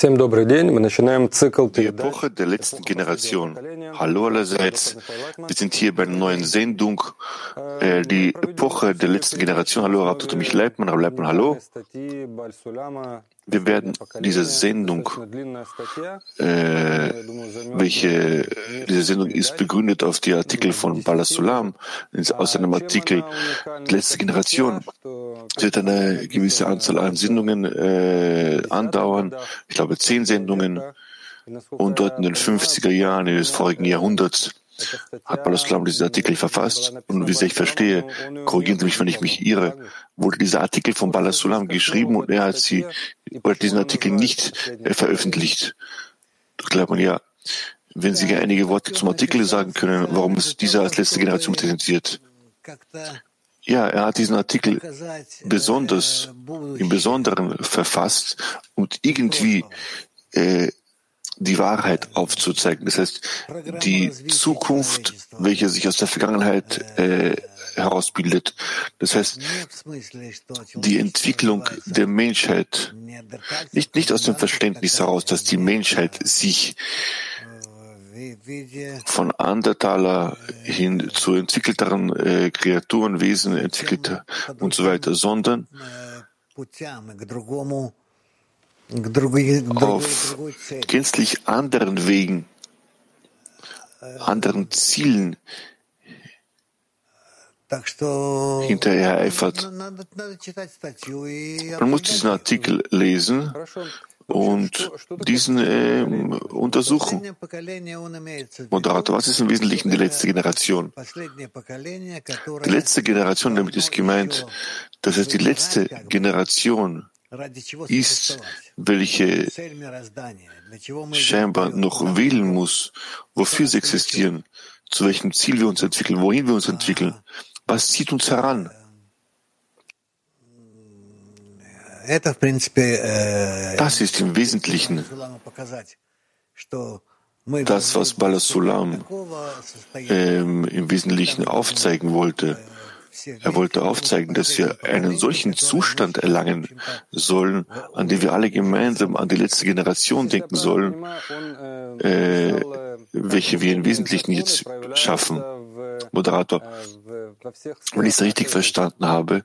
Die Epoche der letzten Generation. Hallo allerseits. Wir sind hier bei einer neuen Sendung. Äh, die Epoche der letzten Generation. Hallo, Rabbi mich Leibmann, Rabbi Leibmann, hallo. Wir werden diese Sendung, äh, welche diese Sendung ist begründet auf die Artikel von Balasulam, aus einem Artikel Letzte Generation. Es wird eine gewisse Anzahl an Sendungen äh, andauern, ich glaube zehn Sendungen. Und dort in den 50er Jahren des vorigen Jahrhunderts hat Balasulam diesen Artikel verfasst. Und wie sehr ich verstehe, korrigieren Sie mich, wenn ich mich irre, wurde dieser Artikel von Balasulam geschrieben und er hat sie, oder diesen Artikel nicht äh, veröffentlicht. Das glaubt man ja. Wenn Sie einige Worte zum Artikel sagen können, warum ist dieser als letzte Generation präsentiert? Ja, er hat diesen Artikel besonders, im Besonderen verfasst und irgendwie äh, die Wahrheit aufzuzeigen. Das heißt, die Zukunft, welche sich aus der Vergangenheit äh, herausbildet. Das heißt, die Entwicklung der Menschheit, nicht, nicht aus dem Verständnis heraus, dass die Menschheit sich von Andertaler hin zu entwickelteren äh, Kreaturen, Wesen entwickelt und so weiter, sondern auf gänzlich anderen Wegen, anderen Zielen hinterher eifert. Man muss diesen Artikel lesen und diesen äh, untersuchen. Moderator, was ist im Wesentlichen die letzte Generation? Die letzte Generation, damit ist gemeint, das heißt die letzte Generation ist, welche scheinbar noch wählen muss, wofür sie existieren, zu welchem Ziel wir uns entwickeln, wohin wir uns entwickeln, was zieht uns heran. Das ist im Wesentlichen das, was Balasulam ähm, im Wesentlichen aufzeigen wollte. Er wollte aufzeigen, dass wir einen solchen Zustand erlangen sollen, an dem wir alle gemeinsam an die letzte Generation denken sollen, äh, welche wir im Wesentlichen jetzt schaffen. Moderator, wenn ich es richtig verstanden habe,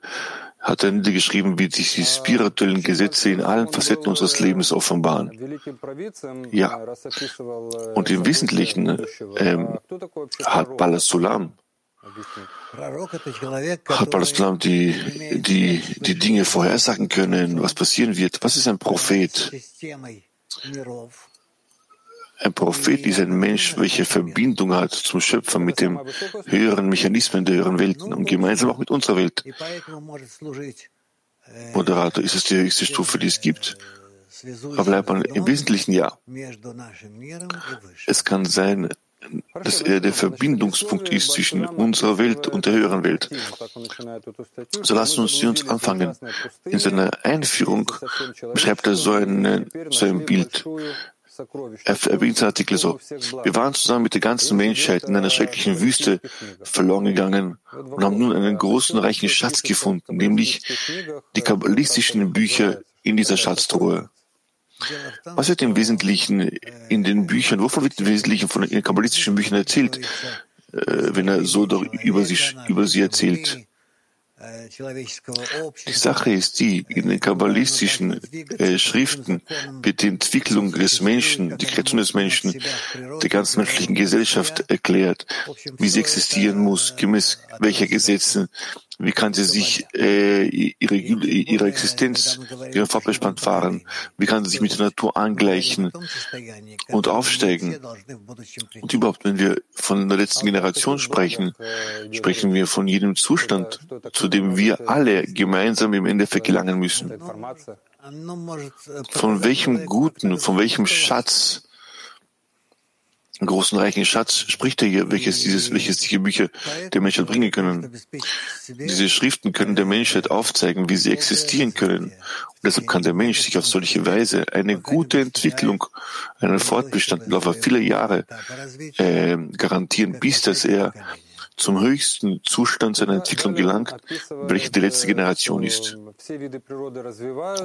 hat er niedergeschrieben, wie sich die spirituellen Gesetze in allen Facetten unseres Lebens offenbaren. Ja. Und im Wesentlichen ähm, hat Balasulam hat Balasulam die, die, die Dinge vorhersagen können, was passieren wird. Was ist ein Prophet? Ein Prophet ist ein Mensch, welcher Verbindung hat zum Schöpfer mit dem höheren Mechanismen der höheren Welten und gemeinsam auch mit unserer Welt. Moderator, ist es die höchste Stufe, die es gibt? Aber bleibt man im Wesentlichen ja. Es kann sein, dass er der Verbindungspunkt ist zwischen unserer Welt und der höheren Welt. So lassen uns Sie uns anfangen. In seiner Einführung beschreibt er so, eine, so ein Bild. Er erwähnt seinen Artikel so. Wir waren zusammen mit der ganzen Menschheit in einer schrecklichen Wüste verloren gegangen und haben nun einen großen, reichen Schatz gefunden, nämlich die kabbalistischen Bücher in dieser Schatztruhe. Was wird im Wesentlichen in den Büchern, wovon wird im Wesentlichen von den kabbalistischen Büchern erzählt, äh, wenn er so über sie, über sie erzählt? Die Sache ist die, in den kabbalistischen äh, Schriften wird die Entwicklung des Menschen, die Kreation des Menschen, der ganzen menschlichen Gesellschaft erklärt, wie sie existieren muss, gemäß welcher Gesetze, wie kann sie sich äh, ihre, ihre Existenz, ihren Fortbestand fahren? Wie kann sie sich mit der Natur angleichen und aufsteigen? Und überhaupt, wenn wir von der letzten Generation sprechen, sprechen wir von jedem Zustand, zu dem wir alle gemeinsam im Endeffekt gelangen müssen. Von welchem Guten, von welchem Schatz großen reichen Schatz spricht er hier, welches dieses, welches diese Bücher der Menschheit bringen können. Diese Schriften können der Menschheit aufzeigen, wie sie existieren können. Und deshalb kann der Mensch sich auf solche Weise eine gute Entwicklung, einen Fortbestand im Laufe vieler Jahre äh, garantieren, bis dass er zum höchsten Zustand seiner Entwicklung gelangt, welche die letzte Generation ist.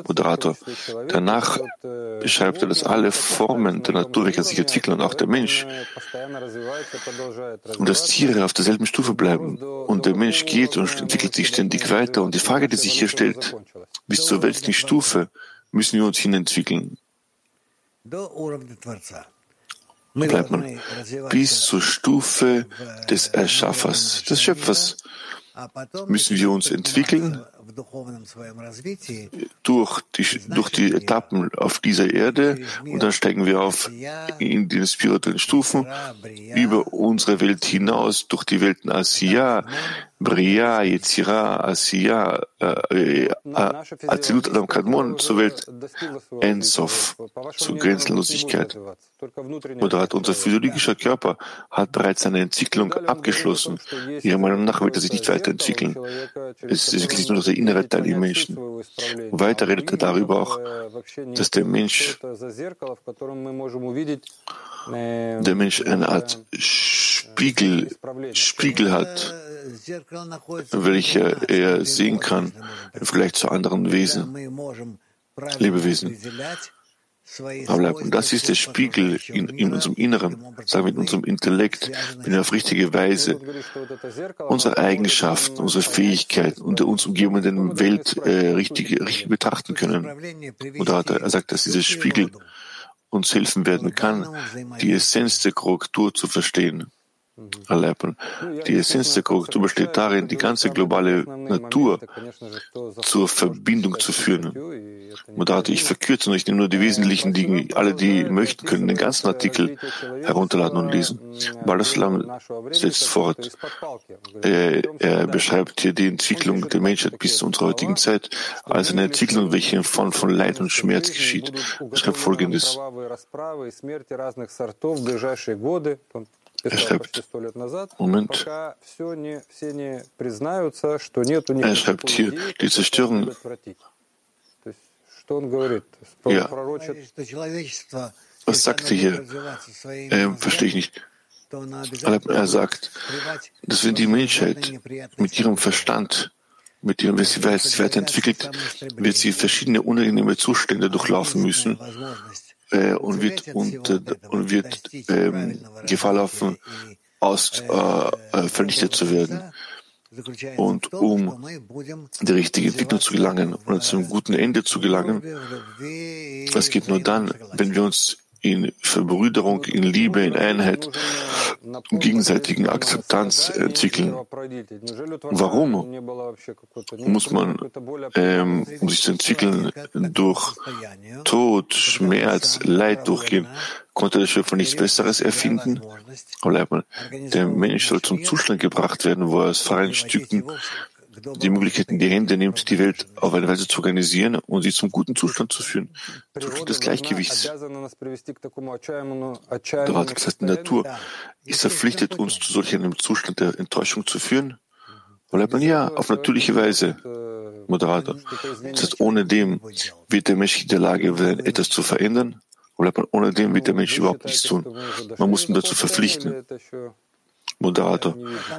Moderator. Danach beschreibt er, dass alle Formen der Naturwege sich entwickeln und auch der Mensch. Und dass Tiere auf derselben Stufe bleiben. Und der Mensch geht und entwickelt sich ständig weiter. Und die Frage, die sich hier stellt, bis zur welchen Stufe müssen wir uns hinentwickeln? Bleibt man bis zur Stufe des Erschaffers, des Schöpfers müssen wir uns entwickeln durch die, durch die Etappen auf dieser Erde und dann steigen wir auf in den spirituellen Stufen über unsere Welt hinaus durch die Welten Asiya, Bria, Yetzira, Asiya, äh, Azilut Adam Kadmon zur Welt Ensof, zur Grenzenlosigkeit. Oder unser physiologischer Körper hat bereits seine Entwicklung abgeschlossen. Ihrer Meinung nach wird er sich nicht weiterentwickeln. Es ist wirklich nur noch der innere Teil im Menschen. Weiter redet er darüber auch, dass der Mensch der Mensch eine Art Spiegel, Spiegel hat, welcher er sehen kann, im Vergleich zu anderen Wesen, Lebewesen. Aber das ist der Spiegel in, in, unserem Inneren, sagen wir in unserem Intellekt, wenn wir auf richtige Weise. unsere Eigenschaften, unsere Fähigkeiten und der uns umgebenden Welt äh, richtig, richtig betrachten können. Oder er sagt, dass dieser Spiegel uns helfen werden kann, die Essenz der Korrektur zu verstehen erleben. Die Essenz der Korrektur besteht darin, die ganze globale Natur zur Verbindung zu führen. Moderator, ich verkürze und ich nehme nur die wesentlichen Dinge. Alle, die möchten, können den ganzen Artikel herunterladen und lesen. Balaslam setzt fort. Er, er, beschreibt hier die Entwicklung der Menschheit bis zu unserer heutigen Zeit als eine Entwicklung, welche in Form von Leid und Schmerz geschieht. Er schreibt Folgendes. Er schreibt, Moment, er schreibt hier, die Zerstörung, ja, was sagt er hier? Ähm, verstehe ich nicht. Er sagt, dass wenn die Menschheit mit ihrem Verstand, mit ihrem, wenn sie weiterentwickelt, wird sie verschiedene unangenehme Zustände durchlaufen müssen, äh, und wird, und, äh, und wird ähm, Gefahr laufen, aus, äh, äh, vernichtet zu werden. Und um die richtige Entwicklung zu gelangen und zum guten Ende zu gelangen, das geht nur dann, wenn wir uns in Verbrüderung, in Liebe, in Einheit, in gegenseitigen Akzeptanz entwickeln. Warum muss man, ähm, um sich zu entwickeln, durch Tod, Schmerz, Leid durchgehen? Konnte der Schöpfer nichts Besseres erfinden? Der Mensch soll zum Zustand gebracht werden, wo er aus freien Stücken die Möglichkeit in die Hände nimmt, die Welt auf eine Weise zu organisieren und sie zum guten Zustand zu führen. Zustand des Gleichgewichts. Dort, das heißt, die Natur ist verpflichtet, uns zu solch einem Zustand der Enttäuschung zu führen. Weil ja, auf natürliche Weise. Moderator. Das heißt, ohne dem wird der Mensch in der Lage sein, etwas zu verändern. Ohne dem wird der Mensch überhaupt nichts tun. Man muss ihn dazu verpflichten. Moderator.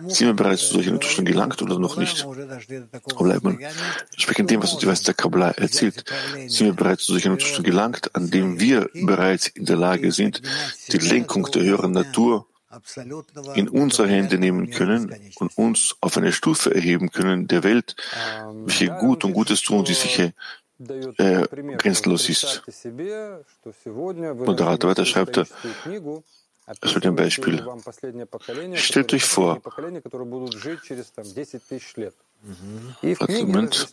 Sind wir bereits zu solchen Zustand gelangt oder noch nicht? Wo bleibt man? Entsprechend dem, was uns die Weisheit der Kabbalah erzählt, sind wir bereits zu solchen Zustand gelangt, an dem wir bereits in der Lage sind, die Lenkung der höheren Natur in unsere Hände nehmen können und uns auf eine Stufe erheben können der Welt, welche gut und Gutes tun, die sich äh, grenzenlos ist. Moderator weiter schreibt er, zu dem Beispiel. Stellt euch vor, Moment.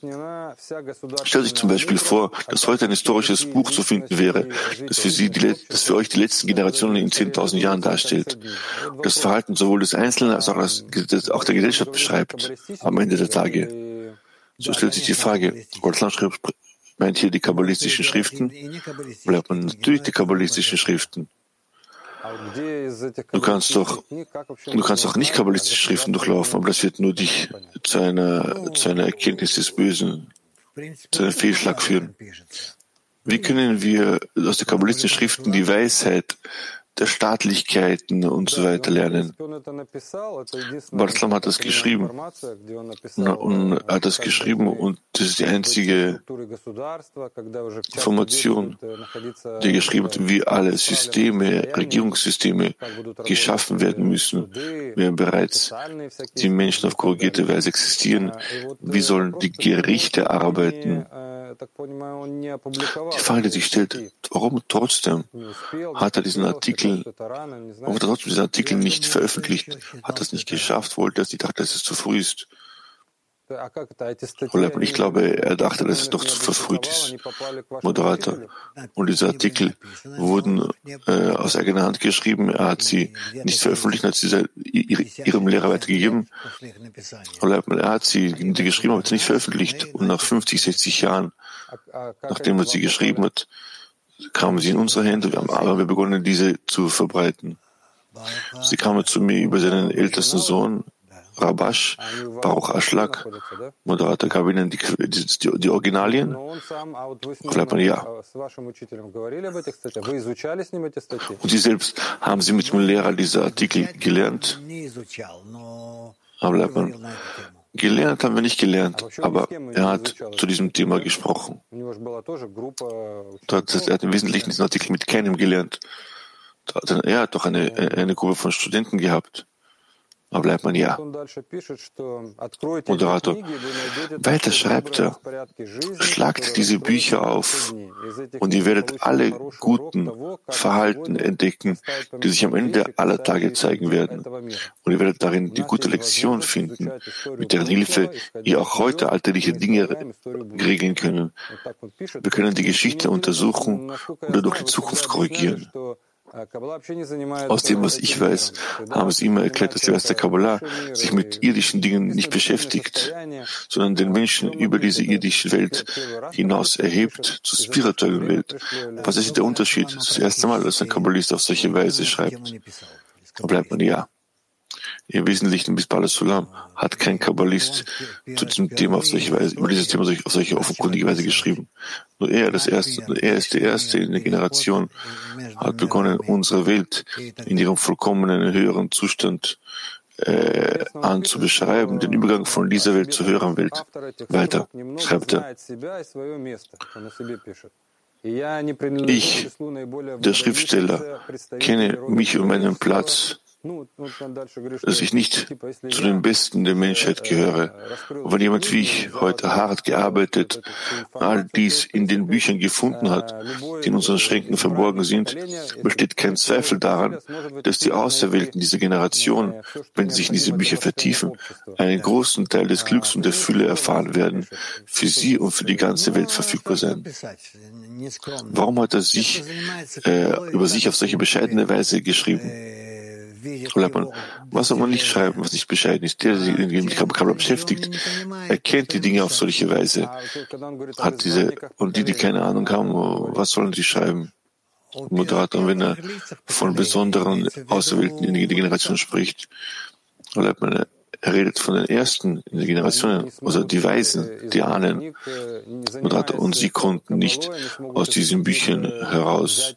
Stellt euch zum Beispiel vor, dass heute ein historisches Buch zu finden wäre, das für, Sie die, das für euch die letzten Generationen in 10.000 Jahren darstellt, das Verhalten sowohl des Einzelnen als auch, der Gesellschaft beschreibt am Ende der Tage. So stellt sich die Frage, Gottland meint hier die kabbalistischen Schriften? Bleibt man natürlich die kabbalistischen Schriften. Du kannst doch, du kannst auch nicht kabbalistische Schriften durchlaufen, aber das wird nur dich zu einer, zu einer Erkenntnis des Bösen, zu einem Fehlschlag führen. Wie können wir aus den kabbalistischen Schriften die Weisheit der Staatlichkeiten und so weiter lernen. Barslam hat das geschrieben. Und hat das geschrieben und das ist die einzige Information, die geschrieben hat, wie alle Systeme, Regierungssysteme geschaffen werden müssen, wenn bereits die Menschen auf korrigierte Weise existieren. Wie sollen die Gerichte arbeiten? Die Frage, die sich stellt, warum trotzdem hat er diesen Artikel, warum hat er trotzdem diesen Artikel nicht veröffentlicht? Hat er es nicht geschafft? Wollte er es nicht? Dachte, dass es zu früh ist? Ich glaube, er dachte, dass es doch zu verfrüht ist. Moderator. Und diese Artikel wurden äh, aus eigener Hand geschrieben. Er hat sie nicht veröffentlicht, hat sie ihrem Lehrer weitergegeben. Er hat sie geschrieben, aber sie nicht veröffentlicht. Und nach 50, 60 Jahren, nachdem er sie geschrieben hat, kamen sie in unsere Hände. Wir haben aber wir begonnen, diese zu verbreiten. Sie kamen zu mir über seinen ältesten Sohn, Rabash, Baruch Aschlag, Moderator gab ihnen die, die, die Originalien. Man ja. Und Sie selbst haben Sie mit dem Lehrer diese Artikel gelernt? Aber. Gelernt haben wir nicht gelernt, aber er hat zu diesem Thema gesprochen. Das heißt, er hat im Wesentlichen diesen Artikel mit keinem gelernt. Er hat doch eine, eine Gruppe von Studenten gehabt. Aber bleibt man ja. Moderator. Weiter schreibt er, schlagt diese Bücher auf und ihr werdet alle guten Verhalten entdecken, die sich am Ende aller Tage zeigen werden. Und ihr werdet darin die gute Lektion finden, mit deren Hilfe ihr auch heute alltägliche Dinge regeln können. Wir können die Geschichte untersuchen und dadurch die Zukunft korrigieren. Aus dem, was ich weiß, haben sie immer erklärt, dass der Rest der Kabbalah sich mit irdischen Dingen nicht beschäftigt, sondern den Menschen über diese irdische Welt hinaus erhebt zur spirituellen Welt. Was ist der Unterschied? Das erste Mal, dass ein Kabbalist auf solche Weise schreibt. Da bleibt man ja. Im Wesentlichen bis Bala Sulam hat kein Kabbalist zu diesem Thema auf solche Weise, über dieses Thema auf solche offenkundige Weise geschrieben. Nur er, das erste, er ist der Erste in der Generation, hat begonnen, unsere Welt in ihrem vollkommenen höheren Zustand äh, an zu beschreiben, den Übergang von dieser Welt zur höheren Welt. Weiter schreibt er. Ich, der Schriftsteller, kenne mich und meinen Platz dass ich nicht zu den Besten der Menschheit gehöre. wenn jemand wie ich heute hart gearbeitet, all dies in den Büchern gefunden hat, die in unseren Schränken verborgen sind, besteht kein Zweifel daran, dass die Auserwählten dieser Generation, wenn sie sich in diese Bücher vertiefen, einen großen Teil des Glücks und der Fülle erfahren werden, für sie und für die ganze Welt verfügbar sein. Warum hat er sich äh, über sich auf solche bescheidene Weise geschrieben? Was soll man nicht schreiben, was nicht bescheiden ist? Der, der sich mit Kabbalah beschäftigt, erkennt die Dinge auf solche Weise, hat diese, und die, die keine Ahnung haben, was sollen sie schreiben? Moderator, wenn er von besonderen Auserwählten in der Generation spricht, man er redet von den ersten Generationen, also die Weisen, die Ahnen. Und sie konnten nicht aus diesen Büchern heraus,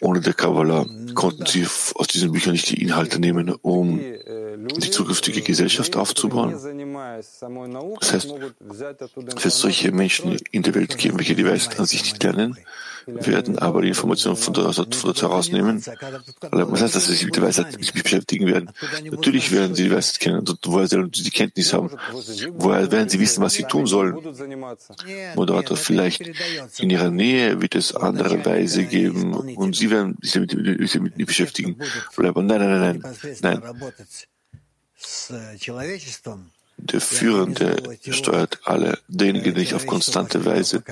ohne der Kabbalah, konnten sie aus diesen Büchern nicht die Inhalte nehmen, um die zukünftige Gesellschaft aufzubauen. Das heißt, für solche Menschen in der Welt geben, welche die Weisen an sich nicht lernen, werden aber die Informationen von dort, von dort herausnehmen. Was heißt, dass sie sich mit der Weisheit nicht beschäftigen werden? Natürlich werden sie die Weisheit kennen. Und woher sollen sie die Kenntnis haben? Woher werden sie wissen, was sie tun sollen? Moderator, vielleicht in ihrer Nähe wird es andere Weise geben und sie werden sich damit, damit nicht beschäftigen. Nein, nein, nein, nein, nein. Der Führende steuert alle, derjenige, der nicht auf konstante Weise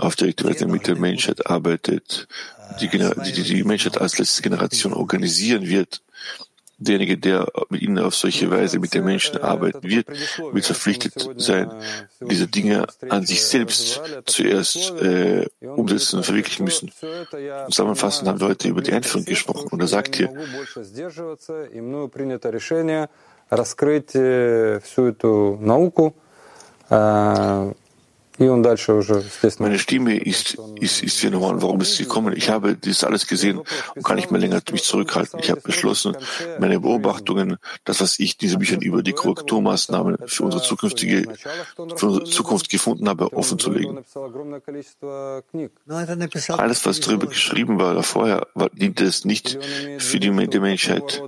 auf direkte Weise mit der Menschheit arbeitet, die, die, die Menschheit als letzte Generation organisieren wird Derjenige, der mit ihnen auf solche Weise mit den Menschen arbeiten wird, wird verpflichtet sein, diese Dinge an sich selbst zuerst äh, umsetzen und verwirklichen müssen. Zusammenfassend haben wir heute über die Einführung gesprochen und er sagt hier, раскрыть всю эту науку, meine Stimme ist, ist, ist hier normal. Warum ist sie gekommen? Ich habe dies alles gesehen und kann nicht mehr länger mich zurückhalten. Ich habe beschlossen, meine Beobachtungen, das, was ich in diesen Büchern über die Korrekturmaßnahmen für unsere zukünftige, für unsere Zukunft gefunden habe, offenzulegen. Alles, was darüber geschrieben war vorher, diente es nicht für die, die Menschheit.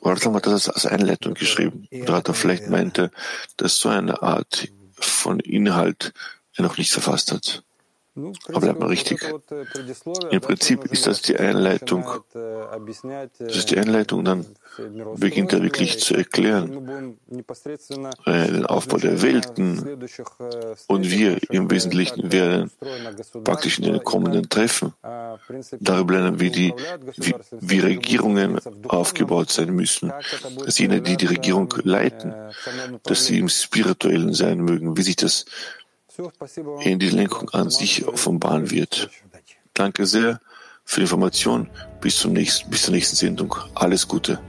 Wartam hat das als Einleitung geschrieben. Oder hat er vielleicht meinte, dass so eine Art von Inhalt er noch nicht verfasst hat. Aber bleibt mal richtig. Im Prinzip ist das die Einleitung. Das ist die Einleitung, dann beginnt er wirklich zu erklären äh, den Aufbau der Welten und wir im Wesentlichen werden praktisch in den kommenden Treffen darüber lernen, wie die wie, wie Regierungen aufgebaut sein müssen, dass jene, die die Regierung leiten, dass sie im Spirituellen sein mögen, wie sich das in die Lenkung an sich offenbaren wird. Danke sehr für die Information. Bis, zum nächsten, bis zur nächsten Sendung. Alles Gute.